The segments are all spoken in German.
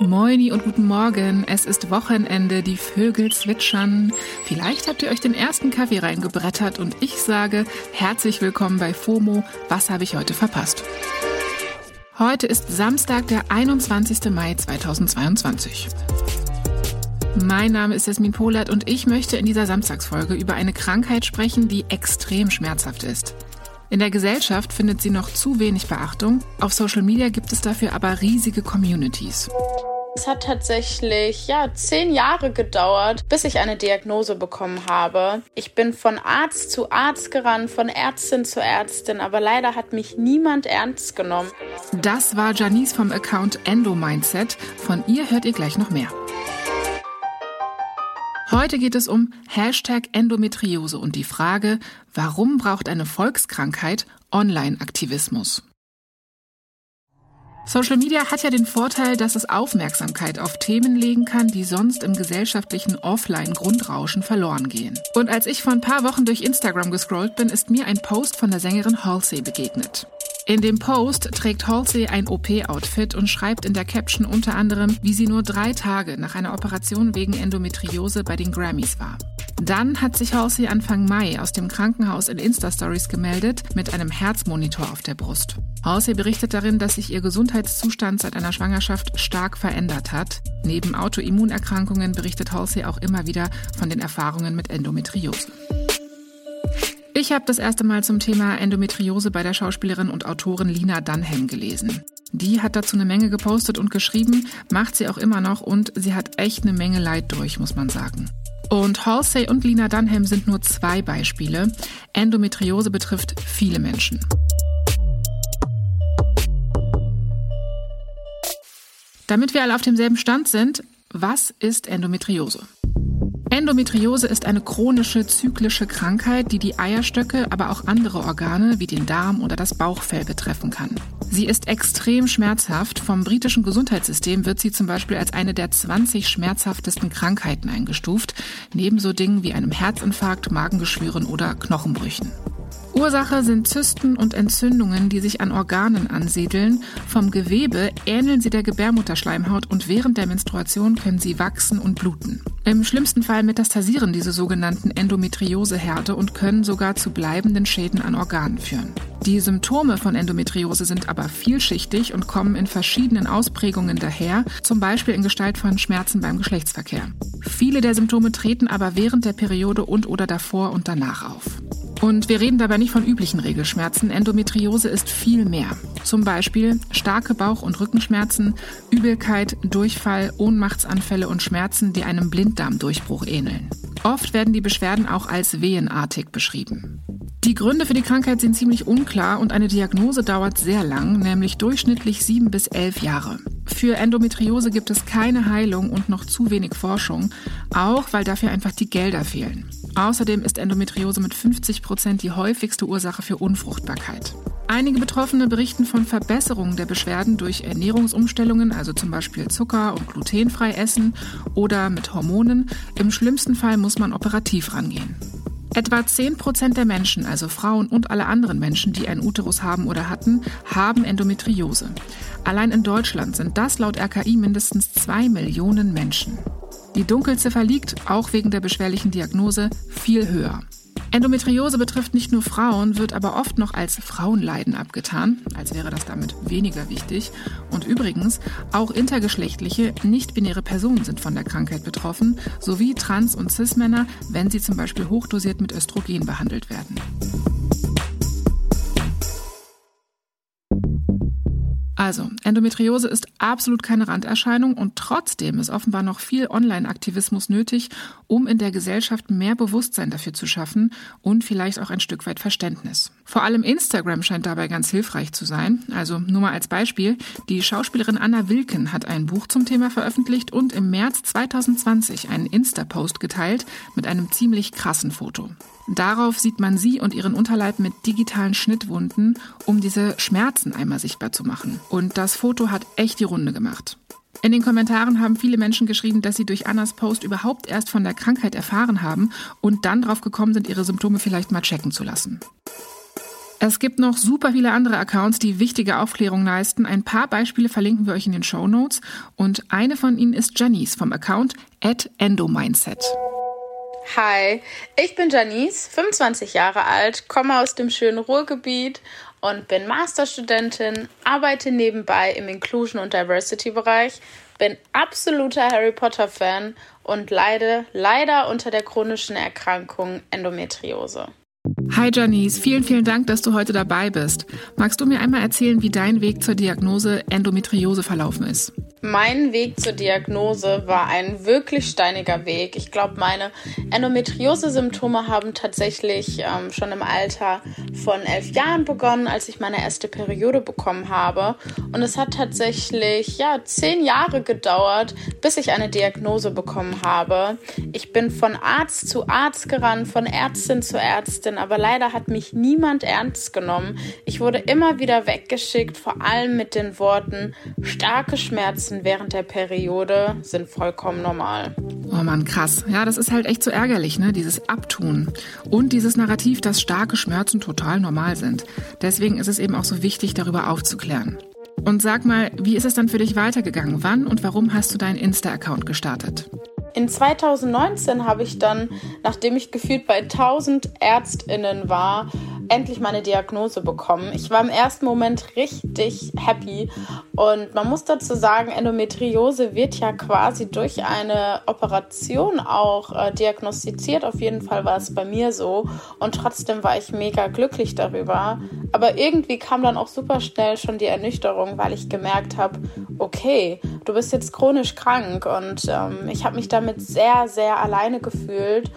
Moini und guten Morgen. Es ist Wochenende, die Vögel zwitschern. Vielleicht habt ihr euch den ersten Kaffee reingebrettert und ich sage herzlich willkommen bei FOMO. Was habe ich heute verpasst? Heute ist Samstag, der 21. Mai 2022. Mein Name ist Jasmin Polat und ich möchte in dieser Samstagsfolge über eine Krankheit sprechen, die extrem schmerzhaft ist. In der Gesellschaft findet sie noch zu wenig Beachtung, auf Social Media gibt es dafür aber riesige Communities. Es hat tatsächlich ja zehn Jahre gedauert, bis ich eine Diagnose bekommen habe. Ich bin von Arzt zu Arzt gerannt, von Ärztin zu Ärztin, aber leider hat mich niemand ernst genommen. Das war Janice vom Account Endo Mindset. Von ihr hört ihr gleich noch mehr. Heute geht es um Hashtag Endometriose und die Frage, warum braucht eine Volkskrankheit Online-Aktivismus? Social Media hat ja den Vorteil, dass es Aufmerksamkeit auf Themen legen kann, die sonst im gesellschaftlichen Offline-Grundrauschen verloren gehen. Und als ich vor ein paar Wochen durch Instagram gescrollt bin, ist mir ein Post von der Sängerin Halsey begegnet. In dem Post trägt Halsey ein OP-Outfit und schreibt in der Caption unter anderem, wie sie nur drei Tage nach einer Operation wegen Endometriose bei den Grammys war. Dann hat sich Halsey Anfang Mai aus dem Krankenhaus in Insta-Stories gemeldet mit einem Herzmonitor auf der Brust. Halsey berichtet darin, dass sich ihr Gesundheitszustand seit einer Schwangerschaft stark verändert hat. Neben Autoimmunerkrankungen berichtet Halsey auch immer wieder von den Erfahrungen mit Endometriose. Ich habe das erste Mal zum Thema Endometriose bei der Schauspielerin und Autorin Lina Dunham gelesen. Die hat dazu eine Menge gepostet und geschrieben, macht sie auch immer noch und sie hat echt eine Menge Leid durch, muss man sagen. Und Halsey und Lina Dunham sind nur zwei Beispiele. Endometriose betrifft viele Menschen. Damit wir alle auf demselben Stand sind, was ist Endometriose? Endometriose ist eine chronische zyklische Krankheit, die die Eierstöcke, aber auch andere Organe wie den Darm oder das Bauchfell betreffen kann. Sie ist extrem schmerzhaft. Vom britischen Gesundheitssystem wird sie zum Beispiel als eine der 20 schmerzhaftesten Krankheiten eingestuft, neben so Dingen wie einem Herzinfarkt, Magengeschwüren oder Knochenbrüchen. Ursache sind Zysten und Entzündungen, die sich an Organen ansiedeln. Vom Gewebe ähneln sie der Gebärmutterschleimhaut und während der Menstruation können sie wachsen und bluten. Im schlimmsten Fall metastasieren diese sogenannten Endometrioseherde und können sogar zu bleibenden Schäden an Organen führen. Die Symptome von Endometriose sind aber vielschichtig und kommen in verschiedenen Ausprägungen daher, zum Beispiel in Gestalt von Schmerzen beim Geschlechtsverkehr. Viele der Symptome treten aber während der Periode und oder davor und danach auf. Und wir reden dabei nicht von üblichen Regelschmerzen. Endometriose ist viel mehr. Zum Beispiel starke Bauch- und Rückenschmerzen, Übelkeit, Durchfall, Ohnmachtsanfälle und Schmerzen, die einem Blinddarmdurchbruch ähneln. Oft werden die Beschwerden auch als wehenartig beschrieben. Die Gründe für die Krankheit sind ziemlich unklar und eine Diagnose dauert sehr lang, nämlich durchschnittlich sieben bis elf Jahre. Für Endometriose gibt es keine Heilung und noch zu wenig Forschung, auch weil dafür einfach die Gelder fehlen. Außerdem ist Endometriose mit 50 Prozent die häufigste Ursache für Unfruchtbarkeit. Einige Betroffene berichten von Verbesserungen der Beschwerden durch Ernährungsumstellungen, also zum Beispiel Zucker- und glutenfrei essen oder mit Hormonen. Im schlimmsten Fall muss man operativ rangehen. Etwa 10 Prozent der Menschen, also Frauen und alle anderen Menschen, die einen Uterus haben oder hatten, haben Endometriose. Allein in Deutschland sind das laut RKI mindestens zwei Millionen Menschen. Die Dunkelziffer liegt, auch wegen der beschwerlichen Diagnose, viel höher. Endometriose betrifft nicht nur Frauen, wird aber oft noch als Frauenleiden abgetan, als wäre das damit weniger wichtig. Und übrigens, auch intergeschlechtliche, nicht-binäre Personen sind von der Krankheit betroffen, sowie Trans- und Cis-Männer, wenn sie zum Beispiel hochdosiert mit Östrogen behandelt werden. Also, Endometriose ist absolut keine Randerscheinung und trotzdem ist offenbar noch viel Online-Aktivismus nötig, um in der Gesellschaft mehr Bewusstsein dafür zu schaffen und vielleicht auch ein Stück weit Verständnis. Vor allem Instagram scheint dabei ganz hilfreich zu sein. Also nur mal als Beispiel, die Schauspielerin Anna Wilken hat ein Buch zum Thema veröffentlicht und im März 2020 einen Insta-Post geteilt mit einem ziemlich krassen Foto. Darauf sieht man sie und ihren Unterleib mit digitalen Schnittwunden, um diese Schmerzen einmal sichtbar zu machen. Und das Foto hat echt die Runde gemacht. In den Kommentaren haben viele Menschen geschrieben, dass sie durch Annas Post überhaupt erst von der Krankheit erfahren haben und dann drauf gekommen sind, ihre Symptome vielleicht mal checken zu lassen. Es gibt noch super viele andere Accounts, die wichtige Aufklärung leisten. Ein paar Beispiele verlinken wir euch in den Show Notes. Und eine von ihnen ist Janice vom Account at Endomindset. Hi, ich bin Janice, 25 Jahre alt, komme aus dem schönen Ruhrgebiet und bin Masterstudentin, arbeite nebenbei im Inclusion- und Diversity-Bereich, bin absoluter Harry Potter-Fan und leide leider unter der chronischen Erkrankung Endometriose. Hi Janice, vielen, vielen Dank, dass du heute dabei bist. Magst du mir einmal erzählen, wie dein Weg zur Diagnose Endometriose verlaufen ist? Mein Weg zur Diagnose war ein wirklich steiniger Weg. Ich glaube, meine Endometriose-Symptome haben tatsächlich ähm, schon im Alter von elf Jahren begonnen, als ich meine erste Periode bekommen habe. Und es hat tatsächlich ja zehn Jahre gedauert, bis ich eine Diagnose bekommen habe. Ich bin von Arzt zu Arzt gerannt, von Ärztin zu Ärztin, aber leider hat mich niemand ernst genommen. Ich wurde immer wieder weggeschickt, vor allem mit den Worten starke Schmerzen Schmerzen während der Periode sind vollkommen normal. Oh Mann, krass. Ja, das ist halt echt so ärgerlich, ne? Dieses Abtun. Und dieses Narrativ, dass starke Schmerzen total normal sind. Deswegen ist es eben auch so wichtig, darüber aufzuklären. Und sag mal, wie ist es dann für dich weitergegangen? Wann und warum hast du deinen Insta-Account gestartet? In 2019 habe ich dann, nachdem ich gefühlt bei 1000 Ärztinnen war, endlich meine Diagnose bekommen. Ich war im ersten Moment richtig happy und man muss dazu sagen, Endometriose wird ja quasi durch eine Operation auch äh, diagnostiziert. Auf jeden Fall war es bei mir so und trotzdem war ich mega glücklich darüber. Aber irgendwie kam dann auch super schnell schon die Ernüchterung, weil ich gemerkt habe, okay, du bist jetzt chronisch krank und ähm, ich habe mich damit sehr, sehr alleine gefühlt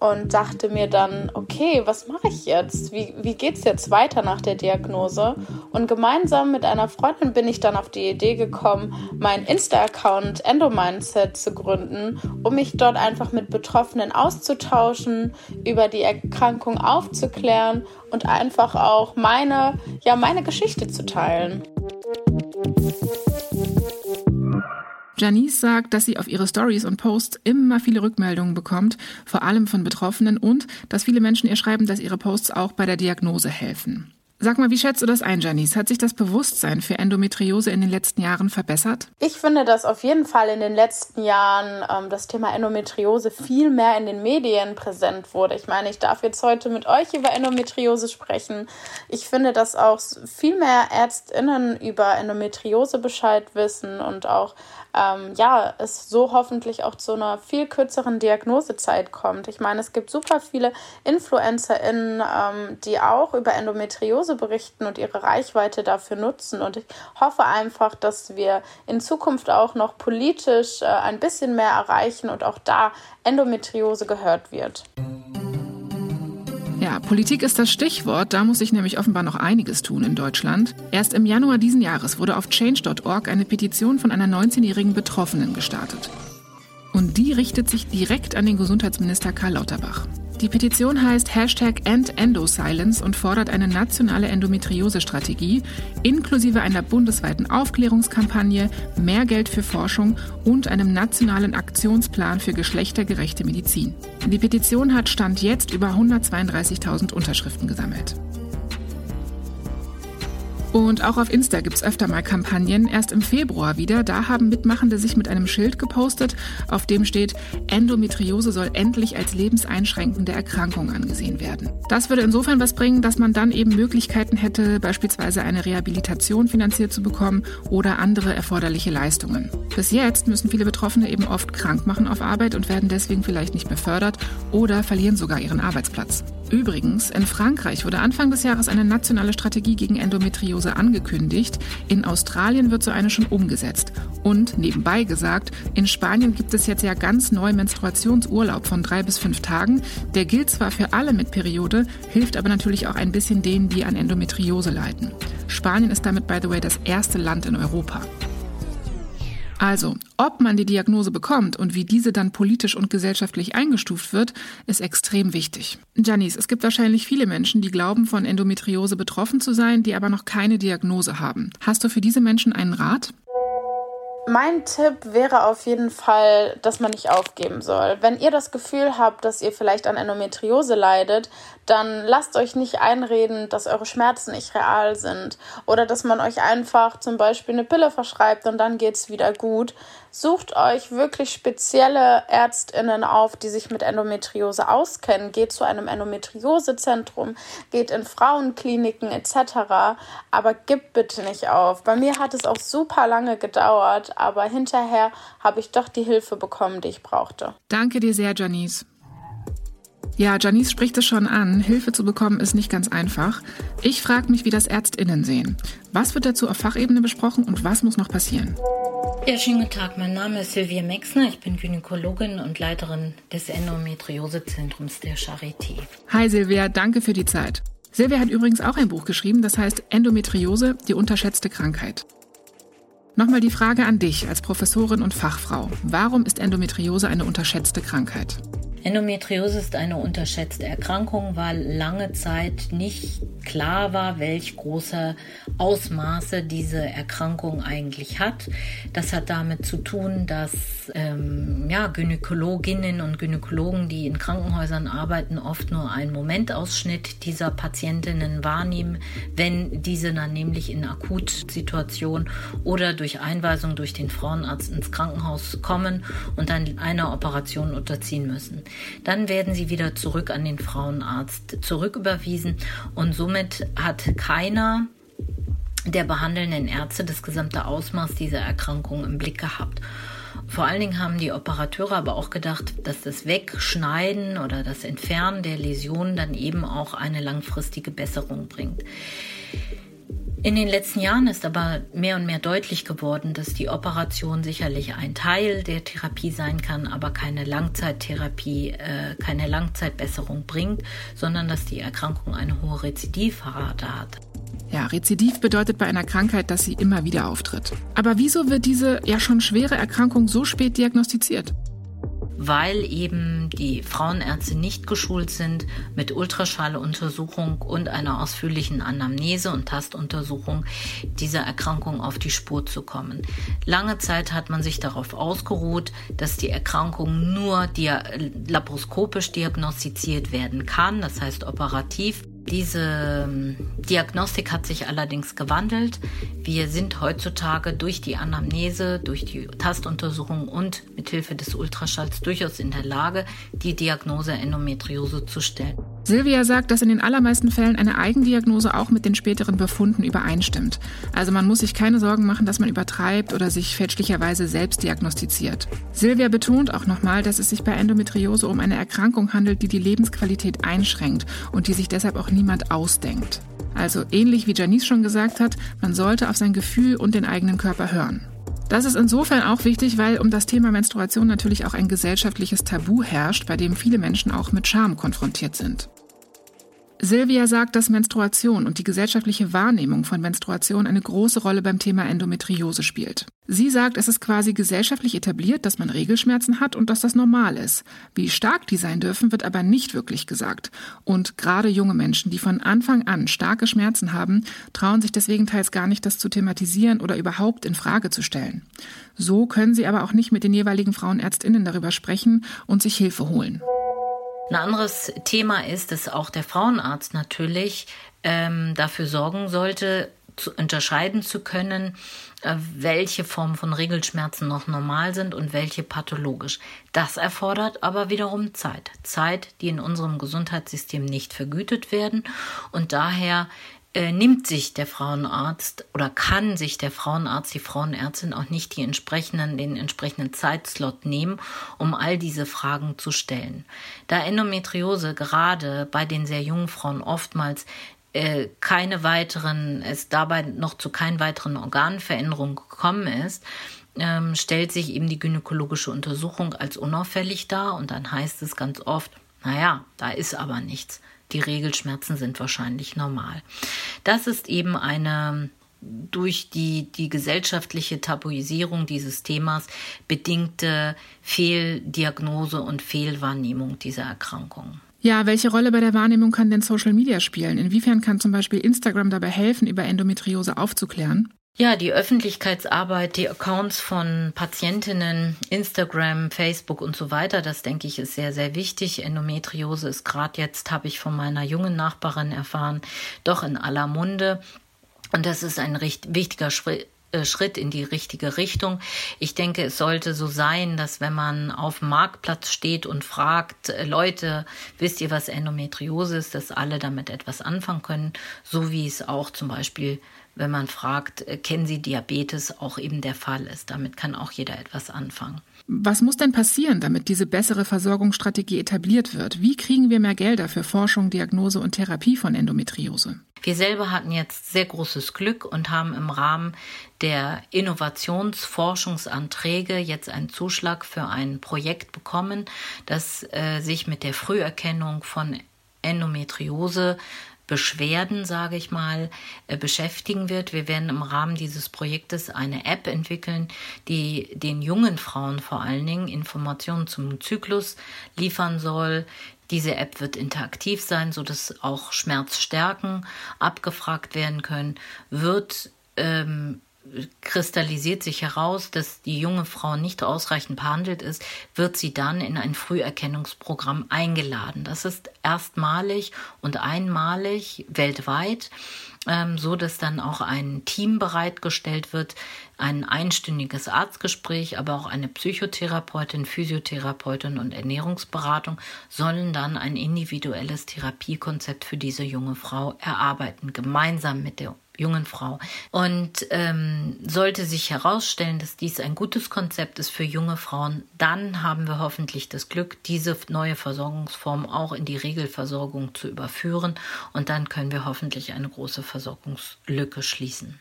und dachte mir dann, okay, was mache ich jetzt? Wie, wie geht es jetzt weiter nach der Diagnose? Und gemeinsam mit einer Freundin bin ich dann auf die Idee gekommen, meinen Insta-Account Endomindset zu gründen, um mich dort einfach mit Betroffenen auszutauschen, über die Erkrankung aufzuklären und einfach auch meine, ja, meine Geschichte zu teilen. Janice sagt, dass sie auf ihre Stories und Posts immer viele Rückmeldungen bekommt, vor allem von Betroffenen und dass viele Menschen ihr schreiben, dass ihre Posts auch bei der Diagnose helfen. Sag mal, wie schätzt du das ein, Janice? Hat sich das Bewusstsein für Endometriose in den letzten Jahren verbessert? Ich finde, dass auf jeden Fall in den letzten Jahren ähm, das Thema Endometriose viel mehr in den Medien präsent wurde. Ich meine, ich darf jetzt heute mit euch über Endometriose sprechen. Ich finde, dass auch viel mehr ÄrztInnen über Endometriose Bescheid wissen und auch ähm, ja, es so hoffentlich auch zu einer viel kürzeren Diagnosezeit kommt. Ich meine, es gibt super viele InfluencerInnen, ähm, die auch über Endometriose berichten und ihre Reichweite dafür nutzen. Und ich hoffe einfach, dass wir in Zukunft auch noch politisch äh, ein bisschen mehr erreichen und auch da Endometriose gehört wird. Ja, Politik ist das Stichwort. Da muss sich nämlich offenbar noch einiges tun in Deutschland. Erst im Januar diesen Jahres wurde auf change.org eine Petition von einer 19-jährigen Betroffenen gestartet. Und die richtet sich direkt an den Gesundheitsminister Karl Lauterbach. Die Petition heißt Hashtag EndEndoSilence und fordert eine nationale Endometriose-Strategie inklusive einer bundesweiten Aufklärungskampagne, mehr Geld für Forschung und einem nationalen Aktionsplan für geschlechtergerechte Medizin. Die Petition hat Stand jetzt über 132.000 Unterschriften gesammelt. Und auch auf Insta gibt's öfter mal Kampagnen. Erst im Februar wieder. Da haben Mitmachende sich mit einem Schild gepostet, auf dem steht, Endometriose soll endlich als lebenseinschränkende Erkrankung angesehen werden. Das würde insofern was bringen, dass man dann eben Möglichkeiten hätte, beispielsweise eine Rehabilitation finanziert zu bekommen oder andere erforderliche Leistungen. Bis jetzt müssen viele Betroffene eben oft krank machen auf Arbeit und werden deswegen vielleicht nicht befördert oder verlieren sogar ihren Arbeitsplatz. Übrigens, in Frankreich wurde Anfang des Jahres eine nationale Strategie gegen Endometriose angekündigt. In Australien wird so eine schon umgesetzt. Und nebenbei gesagt, in Spanien gibt es jetzt ja ganz neu Menstruationsurlaub von drei bis fünf Tagen. Der gilt zwar für alle mit Periode, hilft aber natürlich auch ein bisschen denen, die an Endometriose leiden. Spanien ist damit, by the way, das erste Land in Europa. Also, ob man die Diagnose bekommt und wie diese dann politisch und gesellschaftlich eingestuft wird, ist extrem wichtig. Janice, es gibt wahrscheinlich viele Menschen, die glauben, von Endometriose betroffen zu sein, die aber noch keine Diagnose haben. Hast du für diese Menschen einen Rat? Mein Tipp wäre auf jeden Fall, dass man nicht aufgeben soll. Wenn ihr das Gefühl habt, dass ihr vielleicht an Endometriose leidet, dann lasst euch nicht einreden, dass eure Schmerzen nicht real sind oder dass man euch einfach zum Beispiel eine Pille verschreibt und dann geht es wieder gut. Sucht euch wirklich spezielle Ärztinnen auf, die sich mit Endometriose auskennen. Geht zu einem Endometriosezentrum, geht in Frauenkliniken etc. Aber gebt bitte nicht auf. Bei mir hat es auch super lange gedauert, aber hinterher habe ich doch die Hilfe bekommen, die ich brauchte. Danke dir sehr, Janice. Ja, Janice spricht es schon an. Hilfe zu bekommen ist nicht ganz einfach. Ich frage mich, wie das ÄrztInnen sehen. Was wird dazu auf Fachebene besprochen und was muss noch passieren? Ja, schönen guten Tag. Mein Name ist Silvia Mexner. Ich bin Gynäkologin und Leiterin des Endometriosezentrums der Charité. Hi Silvia, danke für die Zeit. Silvia hat übrigens auch ein Buch geschrieben, das heißt Endometriose, die unterschätzte Krankheit. Nochmal die Frage an dich als Professorin und Fachfrau. Warum ist Endometriose eine unterschätzte Krankheit? Endometriose ist eine unterschätzte Erkrankung, weil lange Zeit nicht klar war, welch große Ausmaße diese Erkrankung eigentlich hat. Das hat damit zu tun, dass ähm, ja, Gynäkologinnen und Gynäkologen, die in Krankenhäusern arbeiten, oft nur einen Momentausschnitt dieser Patientinnen wahrnehmen, wenn diese dann nämlich in Akutsituation oder durch Einweisung durch den Frauenarzt ins Krankenhaus kommen und dann einer Operation unterziehen müssen. Dann werden sie wieder zurück an den Frauenarzt zurücküberwiesen und somit hat keiner der behandelnden Ärzte das gesamte Ausmaß dieser Erkrankung im Blick gehabt. Vor allen Dingen haben die Operateure aber auch gedacht, dass das Wegschneiden oder das Entfernen der Läsionen dann eben auch eine langfristige Besserung bringt. In den letzten Jahren ist aber mehr und mehr deutlich geworden, dass die Operation sicherlich ein Teil der Therapie sein kann, aber keine Langzeittherapie, äh, keine Langzeitbesserung bringt, sondern dass die Erkrankung eine hohe Rezidivrate hat. Ja, Rezidiv bedeutet bei einer Krankheit, dass sie immer wieder auftritt. Aber wieso wird diese ja schon schwere Erkrankung so spät diagnostiziert? Weil eben die Frauenärzte nicht geschult sind, mit Ultraschalluntersuchung und einer ausführlichen Anamnese und Tastuntersuchung dieser Erkrankung auf die Spur zu kommen. Lange Zeit hat man sich darauf ausgeruht, dass die Erkrankung nur dia laparoskopisch diagnostiziert werden kann, das heißt operativ. Diese ähm, Diagnostik hat sich allerdings gewandelt. Wir sind heutzutage durch die Anamnese, durch die Tastuntersuchung und mit Hilfe des Ultraschalls durchaus in der Lage, die Diagnose Endometriose zu stellen. Silvia sagt, dass in den allermeisten Fällen eine Eigendiagnose auch mit den späteren Befunden übereinstimmt. Also man muss sich keine Sorgen machen, dass man übertreibt oder sich fälschlicherweise selbst diagnostiziert. Silvia betont auch nochmal, dass es sich bei Endometriose um eine Erkrankung handelt, die die Lebensqualität einschränkt und die sich deshalb auch niemand ausdenkt. Also ähnlich wie Janice schon gesagt hat, man sollte auf sein Gefühl und den eigenen Körper hören. Das ist insofern auch wichtig, weil um das Thema Menstruation natürlich auch ein gesellschaftliches Tabu herrscht, bei dem viele Menschen auch mit Scham konfrontiert sind. Silvia sagt, dass Menstruation und die gesellschaftliche Wahrnehmung von Menstruation eine große Rolle beim Thema Endometriose spielt. Sie sagt, es ist quasi gesellschaftlich etabliert, dass man Regelschmerzen hat und dass das normal ist. Wie stark die sein dürfen, wird aber nicht wirklich gesagt. Und gerade junge Menschen, die von Anfang an starke Schmerzen haben, trauen sich deswegen teils gar nicht, das zu thematisieren oder überhaupt in Frage zu stellen. So können sie aber auch nicht mit den jeweiligen Frauenärztinnen darüber sprechen und sich Hilfe holen. Ein anderes Thema ist, dass auch der Frauenarzt natürlich ähm, dafür sorgen sollte, zu unterscheiden zu können, äh, welche Formen von Regelschmerzen noch normal sind und welche pathologisch. Das erfordert aber wiederum Zeit. Zeit, die in unserem Gesundheitssystem nicht vergütet werden und daher äh, nimmt sich der Frauenarzt oder kann sich der Frauenarzt, die Frauenärztin auch nicht die entsprechenden, den entsprechenden Zeitslot nehmen, um all diese Fragen zu stellen. Da Endometriose gerade bei den sehr jungen Frauen oftmals äh, keine weiteren, es dabei noch zu keinen weiteren Organveränderungen gekommen ist, ähm, stellt sich eben die gynäkologische Untersuchung als unauffällig dar und dann heißt es ganz oft, naja, da ist aber nichts die Regelschmerzen sind wahrscheinlich normal. Das ist eben eine durch die, die gesellschaftliche Tabuisierung dieses Themas bedingte Fehldiagnose und Fehlwahrnehmung dieser Erkrankung. Ja, welche Rolle bei der Wahrnehmung kann denn Social Media spielen? Inwiefern kann zum Beispiel Instagram dabei helfen, über Endometriose aufzuklären? Ja, die Öffentlichkeitsarbeit, die Accounts von Patientinnen, Instagram, Facebook und so weiter, das denke ich ist sehr, sehr wichtig. Endometriose ist gerade jetzt, habe ich von meiner jungen Nachbarin erfahren, doch in aller Munde. Und das ist ein recht wichtiger Schritt äh, Schritt in die richtige Richtung. Ich denke, es sollte so sein, dass wenn man auf dem Marktplatz steht und fragt, äh, Leute, wisst ihr, was Endometriose ist, dass alle damit etwas anfangen können, so wie es auch zum Beispiel wenn man fragt, äh, kennen Sie Diabetes, auch eben der Fall ist. Damit kann auch jeder etwas anfangen. Was muss denn passieren, damit diese bessere Versorgungsstrategie etabliert wird? Wie kriegen wir mehr Gelder für Forschung, Diagnose und Therapie von Endometriose? Wir selber hatten jetzt sehr großes Glück und haben im Rahmen der Innovationsforschungsanträge jetzt einen Zuschlag für ein Projekt bekommen, das äh, sich mit der Früherkennung von Endometriose Beschwerden, sage ich mal, äh, beschäftigen wird. Wir werden im Rahmen dieses Projektes eine App entwickeln, die den jungen Frauen vor allen Dingen Informationen zum Zyklus liefern soll. Diese App wird interaktiv sein, sodass auch Schmerzstärken abgefragt werden können, wird ähm, kristallisiert sich heraus, dass die junge Frau nicht ausreichend behandelt ist, wird sie dann in ein Früherkennungsprogramm eingeladen. Das ist erstmalig und einmalig weltweit, ähm, so dass dann auch ein Team bereitgestellt wird, ein einstündiges Arztgespräch, aber auch eine Psychotherapeutin, Physiotherapeutin und Ernährungsberatung sollen dann ein individuelles Therapiekonzept für diese junge Frau erarbeiten, gemeinsam mit der jungen Frau. Und ähm, sollte sich herausstellen, dass dies ein gutes Konzept ist für junge Frauen, dann haben wir hoffentlich das Glück, diese neue Versorgungsform auch in die Regelversorgung zu überführen. Und dann können wir hoffentlich eine große Versorgungslücke schließen.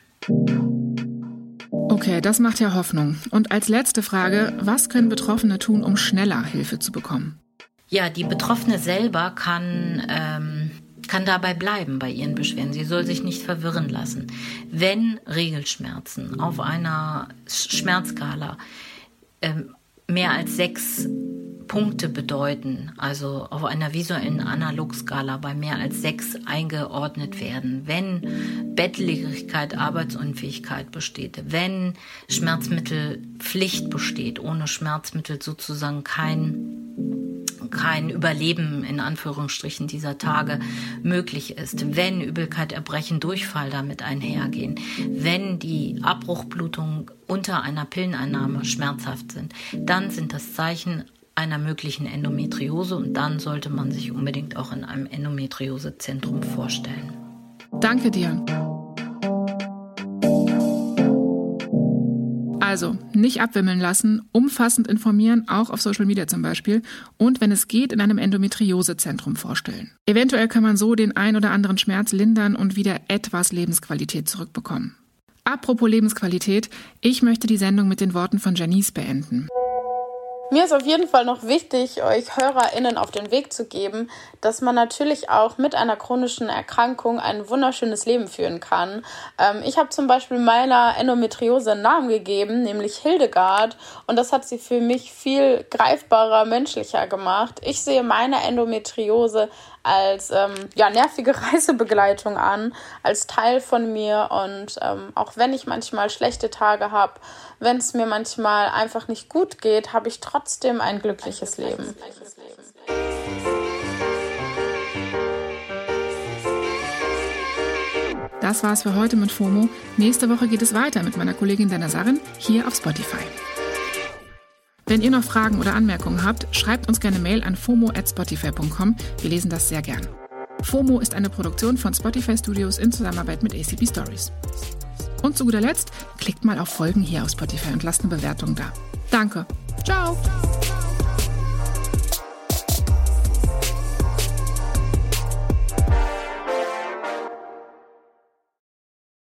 Okay, das macht ja Hoffnung. Und als letzte Frage, was können Betroffene tun, um schneller Hilfe zu bekommen? Ja, die Betroffene selber kann ähm, kann dabei bleiben bei ihren Beschwerden. Sie soll sich nicht verwirren lassen. Wenn Regelschmerzen auf einer Schmerzskala ähm, mehr als sechs Punkte bedeuten, also auf einer visuellen Analogskala bei mehr als sechs eingeordnet werden, wenn Bettlägerigkeit, Arbeitsunfähigkeit besteht, wenn Schmerzmittelpflicht besteht, ohne Schmerzmittel sozusagen kein kein Überleben in Anführungsstrichen dieser Tage möglich ist, wenn Übelkeit, Erbrechen, Durchfall damit einhergehen, wenn die Abbruchblutungen unter einer Pilleneinnahme schmerzhaft sind, dann sind das Zeichen einer möglichen Endometriose und dann sollte man sich unbedingt auch in einem Endometriosezentrum vorstellen. Danke dir. Also nicht abwimmeln lassen, umfassend informieren, auch auf Social Media zum Beispiel, und wenn es geht, in einem Endometriosezentrum vorstellen. Eventuell kann man so den ein oder anderen Schmerz lindern und wieder etwas Lebensqualität zurückbekommen. Apropos Lebensqualität, ich möchte die Sendung mit den Worten von Janice beenden. Mir ist auf jeden Fall noch wichtig, euch HörerInnen auf den Weg zu geben, dass man natürlich auch mit einer chronischen Erkrankung ein wunderschönes Leben führen kann. Ähm, ich habe zum Beispiel meiner Endometriose einen Namen gegeben, nämlich Hildegard, und das hat sie für mich viel greifbarer, menschlicher gemacht. Ich sehe meine Endometriose als ähm, ja, nervige Reisebegleitung an, als Teil von mir. Und ähm, auch wenn ich manchmal schlechte Tage habe, wenn es mir manchmal einfach nicht gut geht, habe ich trotzdem ein glückliches Leben. Das war's für heute mit FOMO. Nächste Woche geht es weiter mit meiner Kollegin Dana Sarin hier auf Spotify. Wenn ihr noch Fragen oder Anmerkungen habt, schreibt uns gerne Mail an fomo@spotify.com. Wir lesen das sehr gern. FOMO ist eine Produktion von Spotify Studios in Zusammenarbeit mit ACB Stories. Und zu guter Letzt, klickt mal auf Folgen hier auf Spotify und lasst eine Bewertung da. Danke. Ciao.